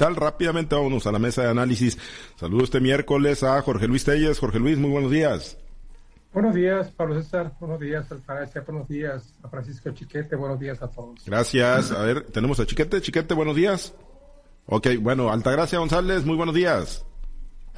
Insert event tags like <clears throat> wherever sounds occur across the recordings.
capital. Rápidamente vámonos a la mesa de análisis. Saludos este miércoles a Jorge Luis Telles. Jorge Luis, muy buenos días. Buenos días, Pablo César. Buenos días, Alfaracia. Buenos días a Francisco Chiquete. Buenos días a todos. Gracias. A ver, tenemos a Chiquete. Chiquete, buenos días. Ok, bueno, Altagracia González, muy buenos días.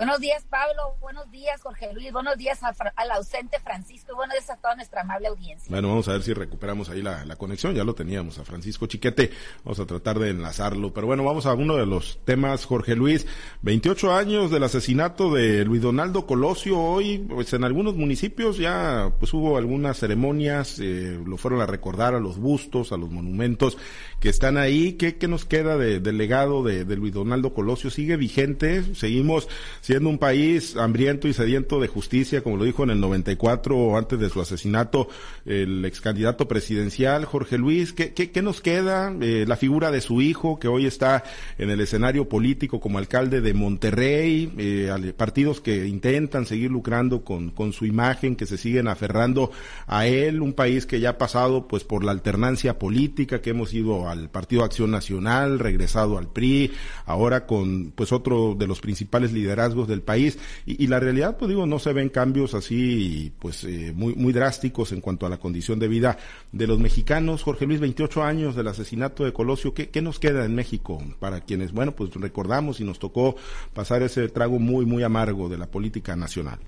Buenos días, Pablo. Buenos días, Jorge Luis. Buenos días al, ausente Francisco. Y buenos días a toda nuestra amable audiencia. Bueno, vamos a ver si recuperamos ahí la, conexión. Ya lo teníamos a Francisco Chiquete. Vamos a tratar de enlazarlo. Pero bueno, vamos a uno de los temas, Jorge Luis. 28 años del asesinato de Luis Donaldo Colosio. Hoy, pues en algunos municipios ya pues hubo algunas ceremonias. Eh, lo fueron a recordar a los bustos, a los monumentos que están ahí. ¿Qué, qué nos queda de, del legado de Luis Donaldo Colosio? ¿Sigue vigente? Seguimos siendo un país hambriento y sediento de justicia, como lo dijo en el 94 antes de su asesinato el ex candidato presidencial Jorge Luis. ¿Qué, nos queda? Eh, la figura de su hijo, que hoy está en el escenario político como alcalde de Monterrey, eh, partidos que intentan seguir lucrando con, con su imagen, que se siguen aferrando a él, un país que ya ha pasado pues por la alternancia política, que hemos ido al Partido Acción Nacional, regresado al PRI, ahora con pues otro de los principales liderazgos del país y, la realidad, pues digo, no se ven cambios así, pues eh, muy, muy drásticos en cuanto a la condición de vida de los mexicanos. Jorge Luis, 28 años del asesinato de Colosio, ¿qué, qué nos queda en México para quienes, bueno, pues recordamos y nos tocó pasar ese trago muy, muy amargo de la política nacional?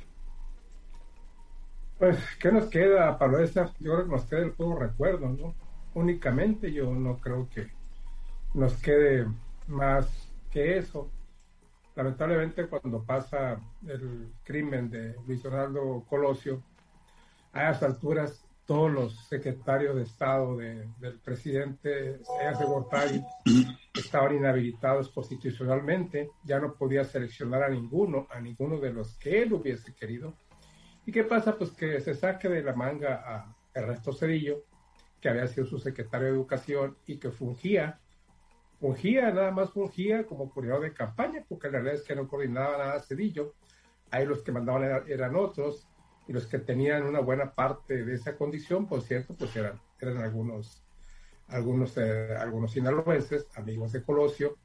Pues, ¿qué nos queda, Pablo Yo creo que nos queda el puro recuerdo, ¿no? Únicamente yo no creo que nos quede más que eso lamentablemente cuando pasa el crimen de Luis Donaldo Colosio, a esas alturas todos los secretarios de Estado del presidente Seas Gortari estaban inhabilitados constitucionalmente, ya no podía seleccionar a ninguno, a ninguno de los que él hubiese querido. ¿Y qué pasa? Pues que se saque de la manga a Ernesto Cedillo, que había sido su secretario de Educación y que fungía fungía, nada más fungía como coordinador de campaña, porque la realidad es que no coordinaba nada Cedillo. Ahí los que mandaban eran, otros, y los que tenían una buena parte de esa condición, por cierto, pues eran, eran algunos, algunos, eh, algunos sinaloenses, amigos de Colosio.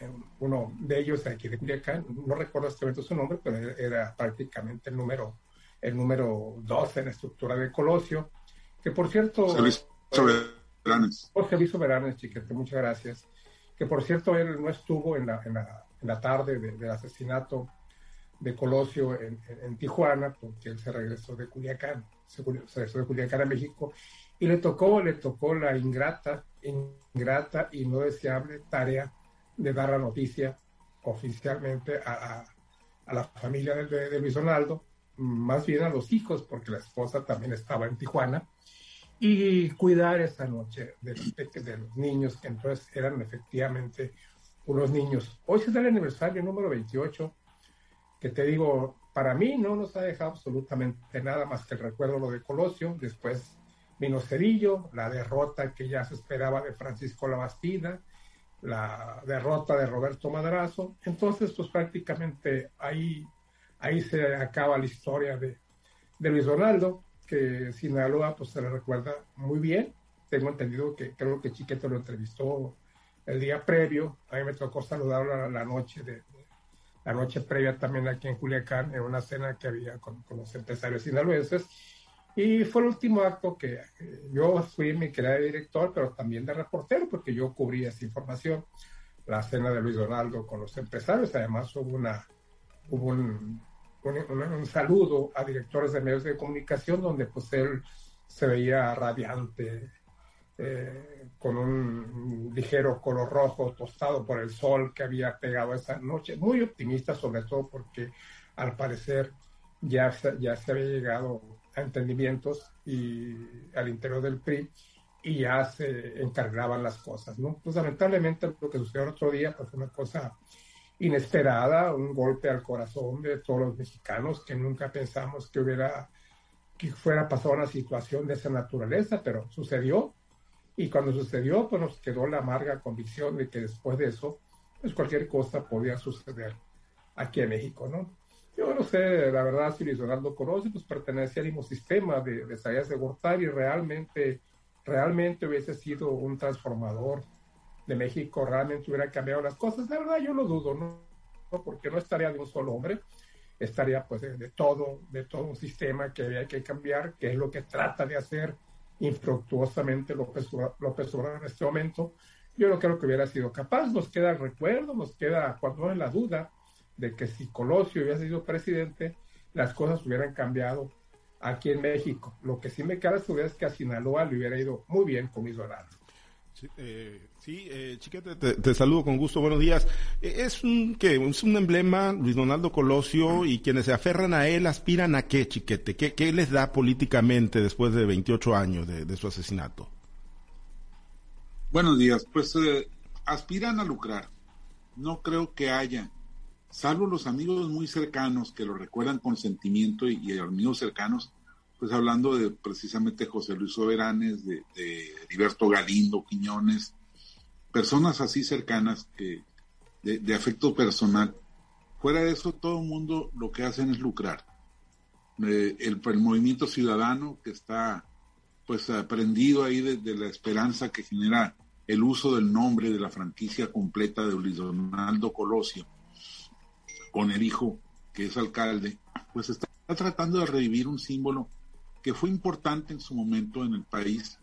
Eh, uno de ellos, aquí de Culiacán, no recuerdo momento su nombre, pero era prácticamente el número, el número 12 en la estructura de Colosio, que por cierto... José Luis Soberanes, chiquete, muchas gracias. Que por cierto, él no estuvo en la, en la, en la tarde del asesinato de Colosio en, en, Tijuana, porque él se regresó de Culiacán, se, regresó de Culiacán a México, y le tocó, le tocó la ingrata, ingrata y no deseable tarea de dar la noticia oficialmente a, a, la familia de, de, Luis Donaldo, más bien a los hijos, porque la esposa también estaba en Tijuana, y cuidar esa noche de los, de los niños, que entonces eran efectivamente unos niños. Hoy da el aniversario número 28, que te digo, para mí no nos ha dejado absolutamente nada más que el recuerdo lo de Colosio, después vino Cerillo, la derrota que ya se esperaba de Francisco Labastida, la derrota de Roberto Madrazo, entonces pues prácticamente ahí, ahí se acaba la historia de, de Luis Donaldo, que Sinaloa pues se le recuerda muy bien. Tengo entendido que creo que Chiquete lo entrevistó el día previo. A mí me tocó saludarlo la, noche de, la noche previa también aquí en Culiacán en una cena que había con, los empresarios sinaloenses. Y fue el último acto que yo fui mi querida director, pero también de reportero, porque yo cubría esa información. La cena de Luis Donaldo con los empresarios, además hubo una hubo un, un, saludo a directores de medios de comunicación donde pues él se veía radiante, eh, con un ligero color rojo tostado por el sol que había pegado esa noche, muy optimista sobre todo porque al parecer ya, ya se había llegado a entendimientos y al interior del PRI y ya se encargaban las cosas, ¿no? Pues lamentablemente lo que sucedió el otro día pues fue una cosa inesperada, un golpe al corazón de todos los mexicanos que nunca pensamos que hubiera que fuera pasado una situación de esa naturaleza, pero sucedió y cuando sucedió pues nos quedó la amarga convicción de que después de eso pues cualquier cosa podía suceder aquí en México, ¿no? Yo no sé, la verdad, si Luis Donaldo Colosio pues pertenecía al mismo sistema de, de de Gortari realmente, realmente hubiese sido un transformador de México realmente hubiera cambiado las cosas. La verdad, yo lo dudo, ¿no? Porque no estaría de un solo hombre, estaría pues de, todo, de todo un sistema que había que cambiar, que es lo que trata de hacer infructuosamente López, López Obrador en este momento. Yo no creo que hubiera sido capaz, nos queda el recuerdo, nos queda cuando en la duda de que si Colosio hubiera sido presidente, las cosas hubieran cambiado aquí en México. Lo que sí me queda su es que a Sinaloa le hubiera ido muy bien con Luis Sí, eh, sí eh, Chiquete, te, saludo con gusto, buenos días. Eh, es un ¿qué? es un emblema, Luis Donaldo Colosio, y quienes se aferran a él aspiran a qué, Chiquete? ¿Qué, qué les da políticamente después de 28 años de, su asesinato? Buenos días, pues eh, aspiran a lucrar. No creo que haya, salvo los amigos muy cercanos que lo recuerdan con sentimiento y, y amigos cercanos, pues hablando de precisamente José Luis Soberanes, de, de Heriberto Galindo, Quiñones, personas así cercanas que de, afecto personal. Fuera de eso, todo el mundo lo que hacen es lucrar. Eh, el, movimiento ciudadano que está pues aprendido ahí de, la esperanza que genera el uso del nombre de la franquicia completa de Luis Donaldo Colosio con el hijo que es alcalde, pues está tratando de revivir un símbolo que fue importante en su momento en el país,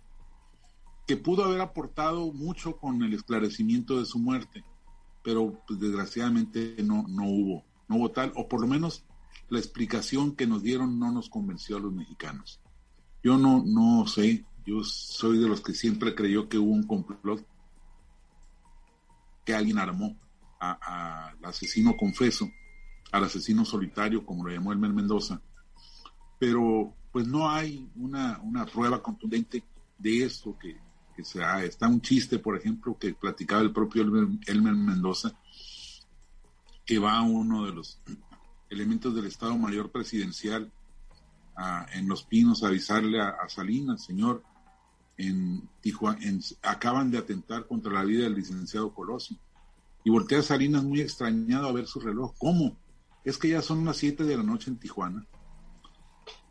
que pudo haber aportado mucho con el esclarecimiento de su muerte, pero pues, desgraciadamente no, no hubo, no hubo tal, o por lo menos la explicación que nos dieron no nos convenció a los mexicanos. Yo no, no sé, yo soy de los que siempre creyó que hubo un complot que alguien armó al asesino confeso, al asesino solitario, como lo llamó Elmer Mendoza, pero pues no hay una, prueba contundente de esto que, que sea. Está un chiste, por ejemplo, que platicaba el propio Elmer, Mendoza, que va a uno de los elementos del Estado Mayor Presidencial en Los Pinos a avisarle a, Salinas, señor, en Tijuana, acaban de atentar contra la vida del licenciado Colosio. Y voltea a Salinas muy extrañado a ver su reloj. ¿Cómo? Es que ya son las 7 de la noche en Tijuana.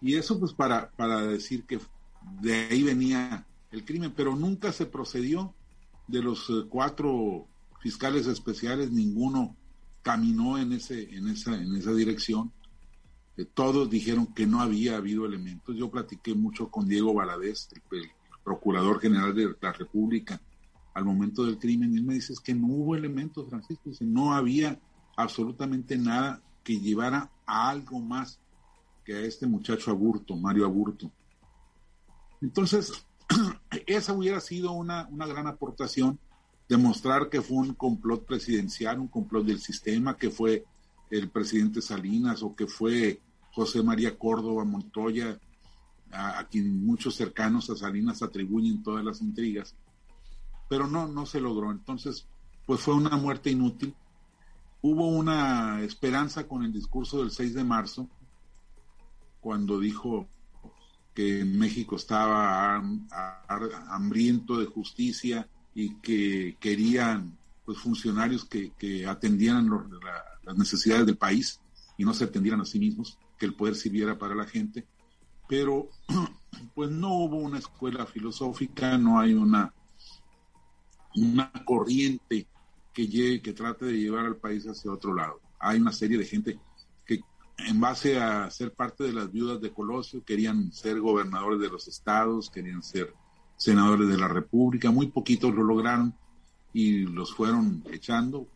Y eso pues para, para decir que de ahí venía el crimen, pero nunca se procedió. De los eh, cuatro fiscales especiales, ninguno caminó en, ese, en, esa, en esa dirección. Eh, todos dijeron que no había habido elementos. Yo platiqué mucho con Diego Valadez, el, procurador general de la República, al momento del crimen, y él me dice que no hubo elementos, Francisco, dice, no había absolutamente nada que llevara a algo más a este muchacho Aburto, Mario Aburto. Entonces, <clears throat> esa hubiera sido una, una gran aportación, demostrar que fue un complot presidencial, un complot del sistema, que fue el presidente Salinas o que fue José María Córdoba Montoya, a, quien muchos cercanos a Salinas atribuyen todas las intrigas, pero no, no se logró. Entonces, pues fue una muerte inútil. Hubo una esperanza con el discurso del 6 de marzo, cuando dijo que México estaba hambriento de justicia y que querían pues, funcionarios que, atendieran las necesidades del país y no se atendieran a sí mismos, que el poder sirviera para la gente. Pero <clears throat> pues no hubo una escuela filosófica, no hay una, una corriente que, llegue, que trate de llevar al país hacia otro lado. Hay una serie de gente en base a ser parte de las viudas de Colosio, querían ser gobernadores de los estados, querían ser senadores de la República, muy poquitos lo lograron y los fueron echando.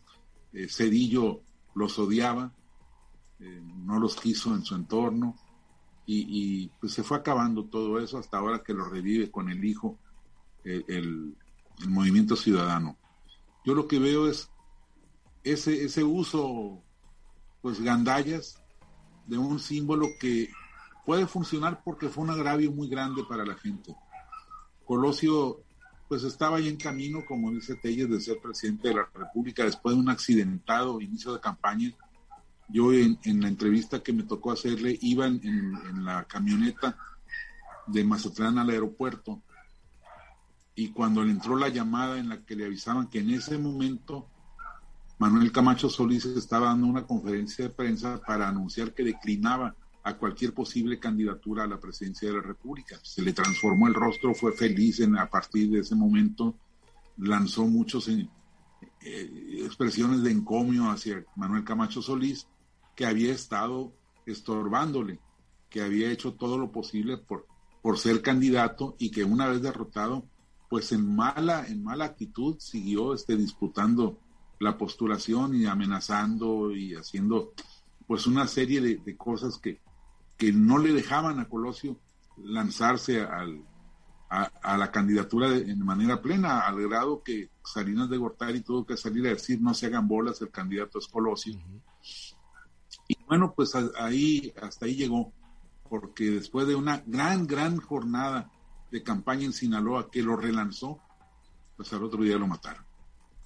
Eh, Cedillo los odiaba, eh, no los quiso en su entorno y, pues se fue acabando todo eso hasta ahora que lo revive con el hijo el, el, movimiento ciudadano. Yo lo que veo es ese, ese uso, pues gandallas, de un símbolo que puede funcionar porque fue un agravio muy grande para la gente. Colosio pues estaba ahí en camino, como dice Telles, de ser presidente de la República después de un accidentado inicio de campaña. Yo en, la entrevista que me tocó hacerle iba en, en, la camioneta de Mazatlán al aeropuerto y cuando le entró la llamada en la que le avisaban que en ese momento Manuel Camacho Solís estaba dando una conferencia de prensa para anunciar que declinaba a cualquier posible candidatura a la presidencia de la República. Se le transformó el rostro, fue feliz en, a partir de ese momento lanzó muchos eh, expresiones de encomio hacia Manuel Camacho Solís, que había estado estorbándole, que había hecho todo lo posible por, por ser candidato y que una vez derrotado, pues en mala, en mala actitud siguió este, disputando la postulación y amenazando y haciendo pues una serie de, cosas que, que no le dejaban a Colosio lanzarse al, a, la candidatura de, en manera plena, al grado que Salinas de Gortari tuvo que salir a decir no se hagan bolas, el candidato es Colosio. Y bueno, pues ahí, hasta ahí llegó, porque después de una gran, gran jornada de campaña en Sinaloa que lo relanzó, pues al otro día lo mataron.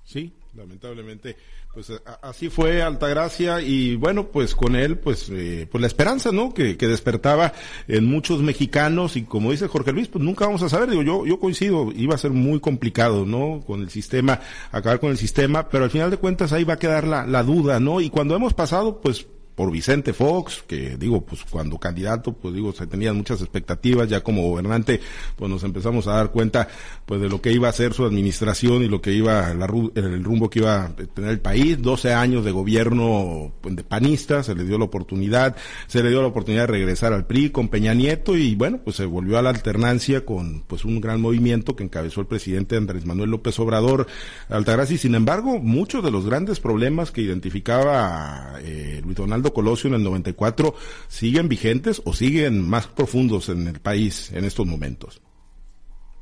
Sí, lamentablemente, pues así fue Altagracia y bueno, pues con él, pues, eh, pues la esperanza, ¿no? Que, que, despertaba en muchos mexicanos y como dice Jorge Luis, pues nunca vamos a saber, digo, yo, yo coincido, iba a ser muy complicado, ¿no? Con el sistema, acabar con el sistema, pero al final de cuentas ahí va a quedar la, la duda, ¿no? Y cuando hemos pasado, pues, por Vicente Fox, que digo, pues cuando candidato, pues digo, se tenían muchas expectativas, ya como gobernante, pues nos empezamos a dar cuenta, pues de lo que iba a ser su administración y lo que iba, la, el rumbo que iba a tener el país, 12 años de gobierno pues, de panista, se le dio la oportunidad, se le dio la oportunidad de regresar al PRI con Peña Nieto y bueno, pues se volvió a la alternancia con pues un gran movimiento que encabezó el presidente Andrés Manuel López Obrador. Altagracia y sin embargo, muchos de los grandes problemas que identificaba eh, Luis Donaldo Colosio en el 94 siguen vigentes o siguen más profundos en el país en estos momentos?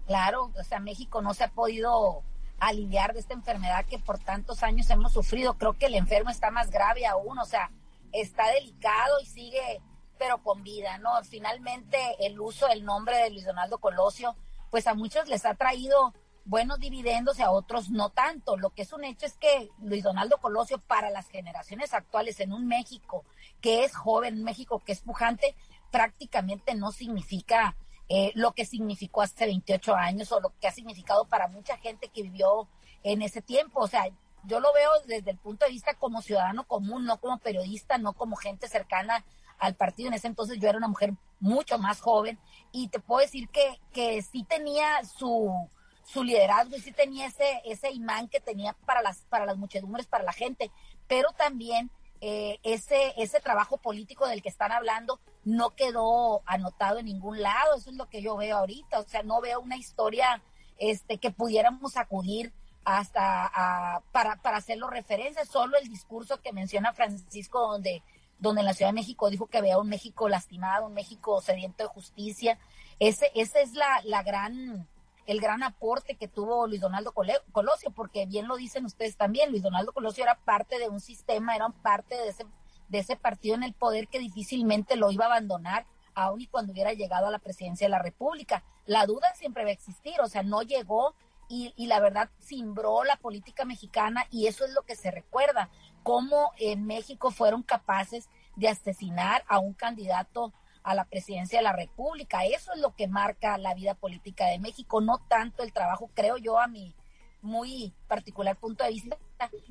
Claro, o sea, México no se ha podido aliviar de esta enfermedad que por tantos años hemos sufrido. Creo que el enfermo está más grave aún, o sea, está delicado y sigue, pero con vida, ¿no? Finalmente, el uso del nombre de Luis Donaldo Colosio, pues a muchos les ha traído buenos dividendos a otros no tanto. Lo que es un hecho es que Luis Donaldo Colosio para las generaciones actuales en un México que es joven, un México que es pujante, prácticamente no significa eh, lo que significó hace 28 años o lo que ha significado para mucha gente que vivió en ese tiempo. O sea, yo lo veo desde el punto de vista como ciudadano común, no como periodista, no como gente cercana al partido. En ese entonces yo era una mujer mucho más joven y te puedo decir que, que sí tenía su, su liderazgo y sí tenía ese, ese imán que tenía para las, para las muchedumbres, para la gente, pero también eh, ese, ese trabajo político del que están hablando no quedó anotado en ningún lado, eso es lo que yo veo ahorita, o sea, no veo una historia este, que pudiéramos acudir hasta para, para hacerlo referencia, solo el discurso que menciona Francisco donde, donde en la Ciudad de México dijo que vea un México lastimado, un México sediento de justicia, ese, esa es la, la gran el gran aporte que tuvo Luis Donaldo Colosio, porque bien lo dicen ustedes también, Luis Donaldo Colosio era parte de un sistema, era parte de ese, de ese partido en el poder que difícilmente lo iba a abandonar, aun y cuando hubiera llegado a la presidencia de la República. La duda siempre va a existir, o sea, no llegó y, y la verdad cimbró la política mexicana y eso es lo que se recuerda, cómo en México fueron capaces de asesinar a un candidato a la presidencia de la República. Eso es lo que marca la vida política de México, no tanto el trabajo, creo yo, a mi muy particular punto de vista,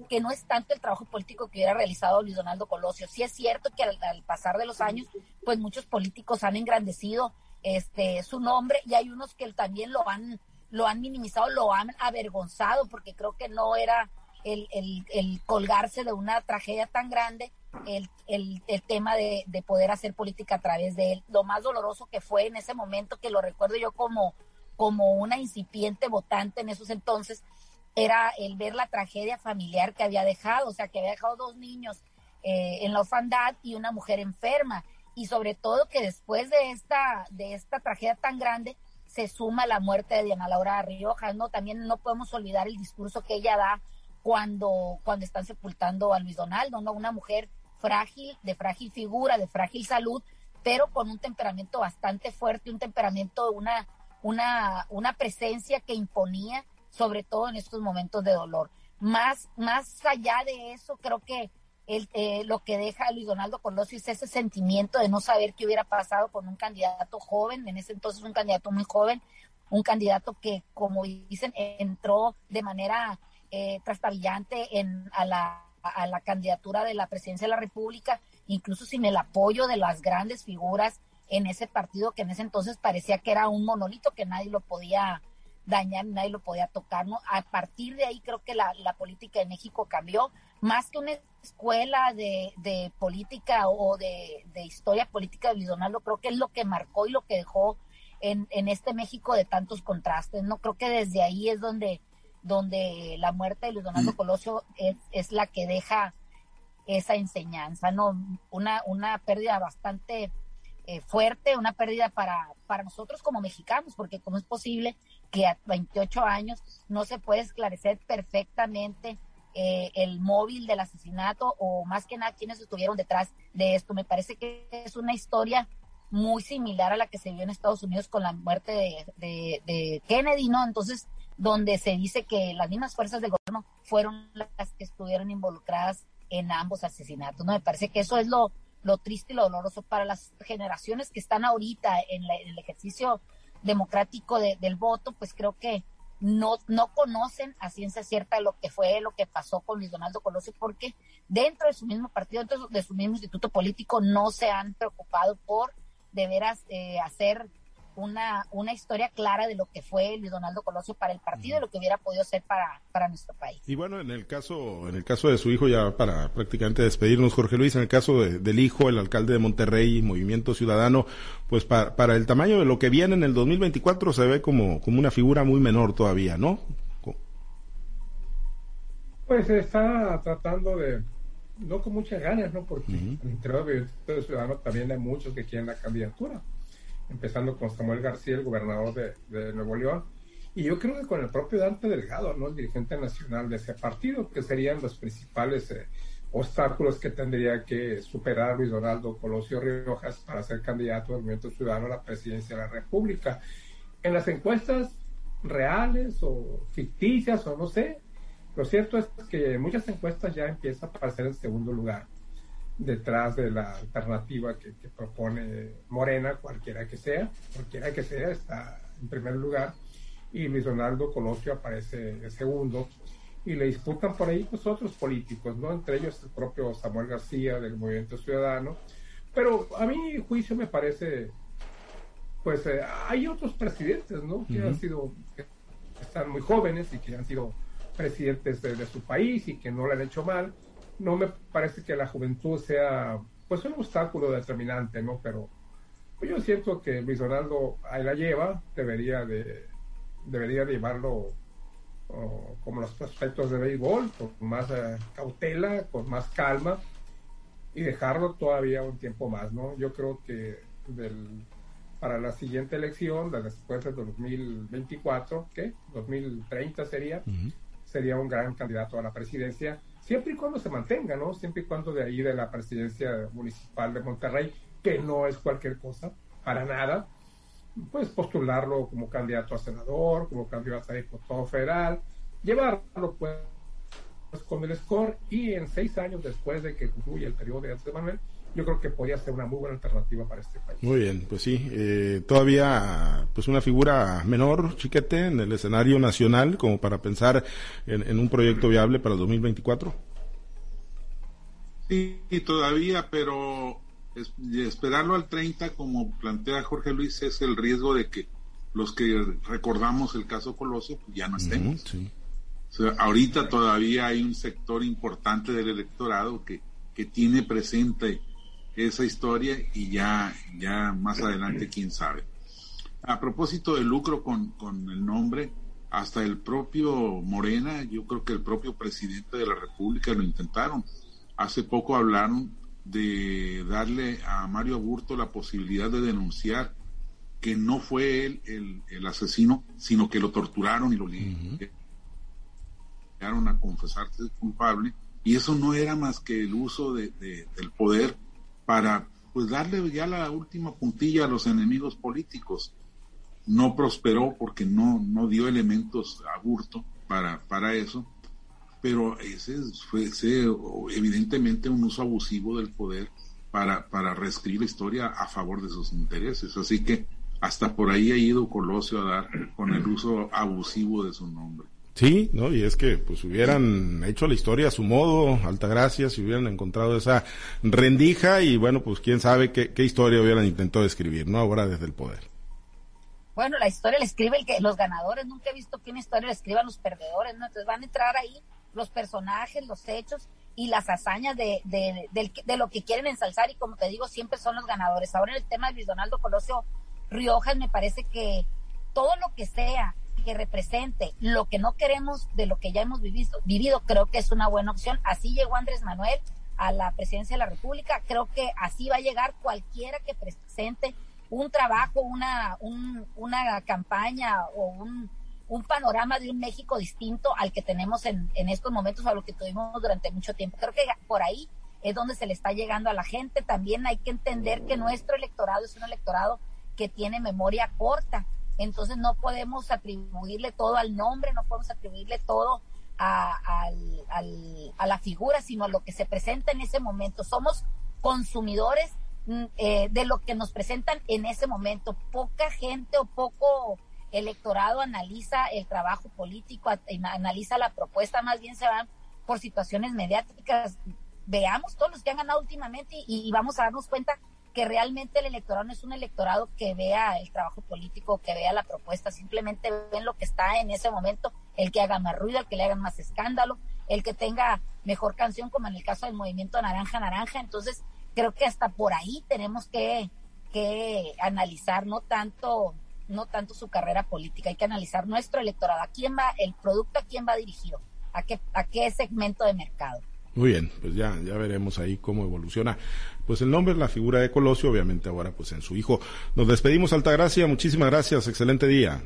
que no es tanto el trabajo político que hubiera realizado Luis Donaldo Colosio. Sí es cierto que al, pasar de los años, pues muchos políticos han engrandecido este su nombre y hay unos que también lo han lo han minimizado, lo han avergonzado, porque creo que no era el, el, el colgarse de una tragedia tan grande, el, el, tema de, de, poder hacer política a través de él. Lo más doloroso que fue en ese momento, que lo recuerdo yo como, como una incipiente votante en esos entonces, era el ver la tragedia familiar que había dejado, o sea, que había dejado dos niños eh, en la orfandad y una mujer enferma. Y sobre todo que después de esta, de esta tragedia tan grande, se suma la muerte de Diana Laura Rioja, ¿no? También no podemos olvidar el discurso que ella da cuando, cuando están sepultando a Luis Donaldo, ¿no? Una mujer frágil, de frágil figura, de frágil salud, pero con un temperamento bastante fuerte, un temperamento, una, una, una presencia que imponía, sobre todo en estos momentos de dolor. Más, más allá de eso, creo que el, eh, lo que deja Luis Donaldo Colosio es ese sentimiento de no saber qué hubiera pasado con un candidato joven, en ese entonces un candidato muy joven, un candidato que, como dicen, entró de manera eh, trastabillante en, a la a la candidatura de la presidencia de la República, incluso sin el apoyo de las grandes figuras en ese partido que en ese entonces parecía que era un monolito que nadie lo podía dañar, nadie lo podía tocar, ¿no? A partir de ahí creo que la, la política de México cambió, más que una escuela de, de política o de, de, historia política de Luis creo que es lo que marcó y lo que dejó en, en este México de tantos contrastes, ¿no? Creo que desde ahí es donde, donde la muerte de Luis Donaldo mm. Colosio es, es la que deja esa enseñanza, ¿no? Una, una pérdida bastante eh, fuerte, una pérdida para, para nosotros como mexicanos, porque cómo es posible que a 28 años no se puede esclarecer perfectamente eh, el móvil del asesinato o más que nada quienes estuvieron detrás de esto. Me parece que es una historia muy similar a la que se vio en Estados Unidos con la muerte de, de Kennedy, ¿no? Entonces, donde se dice que las mismas fuerzas del gobierno fueron las que estuvieron involucradas en ambos asesinatos, ¿no? Me parece que eso es lo, lo triste y lo doloroso para las generaciones que están ahorita en, el ejercicio democrático del voto, pues creo que no, no conocen a ciencia cierta lo que fue, lo que pasó con Luis Donaldo Colosio, porque dentro de su mismo partido, dentro de su mismo instituto político, no se han preocupado por de veras eh, hacer una, una historia clara de lo que fue Luis Donaldo Colosio para el partido y lo que hubiera podido ser para, para nuestro país. Y bueno, en el caso, en el caso de su hijo, ya para prácticamente despedirnos, Jorge Luis, en el caso del hijo, el alcalde de Monterrey, Movimiento Ciudadano, pues para, para el tamaño de lo que viene en el 2024 se ve como, como una figura muy menor todavía, ¿no? Pues se está tratando de, no con muchas ganas, ¿no? Porque en el interior del Ciudadano también hay muchos que quieren la candidatura empezando con Samuel García, el gobernador de, Nuevo León, y yo creo que con el propio Dante Delgado, ¿no? el dirigente nacional de ese partido, que serían los principales eh, obstáculos que tendría que superar Luis Donaldo Colosio Riojas para ser candidato del Movimiento Ciudadano a la presidencia de la República. En las encuestas reales o ficticias o no sé, lo cierto es que muchas encuestas ya empiezan a aparecer en segundo lugar detrás de la alternativa que, propone Morena, cualquiera que sea, cualquiera que sea, está en primer lugar, y Luis Donaldo Colosio aparece en segundo, y le disputan por ahí pues otros políticos, ¿no? Entre ellos el propio Samuel García del Movimiento Ciudadano, pero a mi juicio me parece, pues eh, hay otros presidentes, ¿no? Que han sido, que están muy jóvenes y que han sido presidentes de su país y que no le han hecho mal, no me parece que la juventud sea pues un obstáculo determinante, ¿no? Pero pues, yo siento que Luis Donaldo ahí la lleva, debería de debería llevarlo como los prospectos de béisbol, con más eh, cautela, con más calma y dejarlo todavía un tiempo más, ¿no? Yo creo que del, para la siguiente elección, después de 2024, ¿qué? 2030 sería, sería un gran candidato a la presidencia siempre y cuando se mantenga, ¿no? Siempre y cuando de ahí de la presidencia municipal de Monterrey, que no es cualquier cosa, para nada, pues postularlo como candidato a senador, como candidato a diputado federal, llevarlo pues con el score y en seis años después de que concluya el periodo de Andrés Manuel, yo creo que podría ser una muy buena alternativa para este país. Muy bien, pues sí, eh, todavía pues una figura menor, chiquete, en el escenario nacional, como para pensar en, un proyecto viable para el 2024. Sí, todavía, pero esperarlo al 30, como plantea Jorge Luis, es el riesgo de que los que recordamos el caso Colosio pues ya no estemos. Ahorita todavía hay un sector importante del electorado que, que tiene presente esa historia y ya, ya más adelante quién sabe. A propósito del lucro con, con el nombre, hasta el propio Morena, yo creo que el propio presidente de la República lo intentaron. Hace poco hablaron de darle a Mario Aburto la posibilidad de denunciar que no fue él el, asesino, sino que lo torturaron y lo uh a confesarse culpable. Y eso no era más que el uso de, del poder para pues darle ya la última puntilla a los enemigos políticos. No prosperó porque no, no dio elementos a burto para, para eso, pero ese fue evidentemente un uso abusivo del poder para, para reescribir la historia a favor de sus intereses. Así que hasta por ahí ha ido Colosio a dar con el uso abusivo de su nombre. Sí, ¿no? Y es que pues hubieran hecho la historia a su modo, Altagracia, si hubieran encontrado esa rendija y bueno, pues quién sabe qué, historia hubieran intentado escribir, ¿no? Ahora desde el poder. Bueno, la historia la escribe que los ganadores, nunca he visto que una historia la escriban los perdedores, ¿no? Entonces van a entrar ahí los personajes, los hechos y las hazañas de, de, de, lo que quieren ensalzar y como te digo, siempre son los ganadores. Ahora en el tema de Luis Donaldo Colosio Riojas me parece que todo lo que sea que represente lo que no queremos de lo que ya hemos vivido, vivido creo que es una buena opción. Así llegó Andrés Manuel a la presidencia de la República, creo que así va a llegar cualquiera que presente un trabajo, una, una campaña o un, un panorama de un México distinto al que tenemos en, en estos momentos, a lo que tuvimos durante mucho tiempo. Creo que por ahí es donde se le está llegando a la gente. También hay que entender que nuestro electorado es un electorado que tiene memoria corta. Entonces no podemos atribuirle todo al nombre, no podemos atribuirle todo a, a la figura, sino a lo que se presenta en ese momento. Somos consumidores mm, eh, de lo que nos presentan en ese momento. Poca gente o poco electorado analiza el trabajo político, analiza la propuesta, más bien se van por situaciones mediáticas. Veamos todos los que han ganado últimamente y, vamos a darnos cuenta que realmente el electorado no es un electorado que vea el trabajo político, que vea la propuesta, simplemente ven lo que está en ese momento, el que haga más ruido, el que le hagan más escándalo, el que tenga mejor canción, como en el caso del movimiento Naranja Naranja. Entonces, creo que hasta por ahí tenemos que, que analizar, no tanto no tanto su carrera política. Hay que analizar nuestro electorado, a quién va, el producto a quién va dirigido, a qué, a qué segmento de mercado. Muy bien, pues ya, ya veremos ahí cómo evoluciona. Pues el nombre la figura de Colosio, obviamente ahora pues en su hijo. Nos despedimos, Altagracia, muchísimas gracias, excelente día.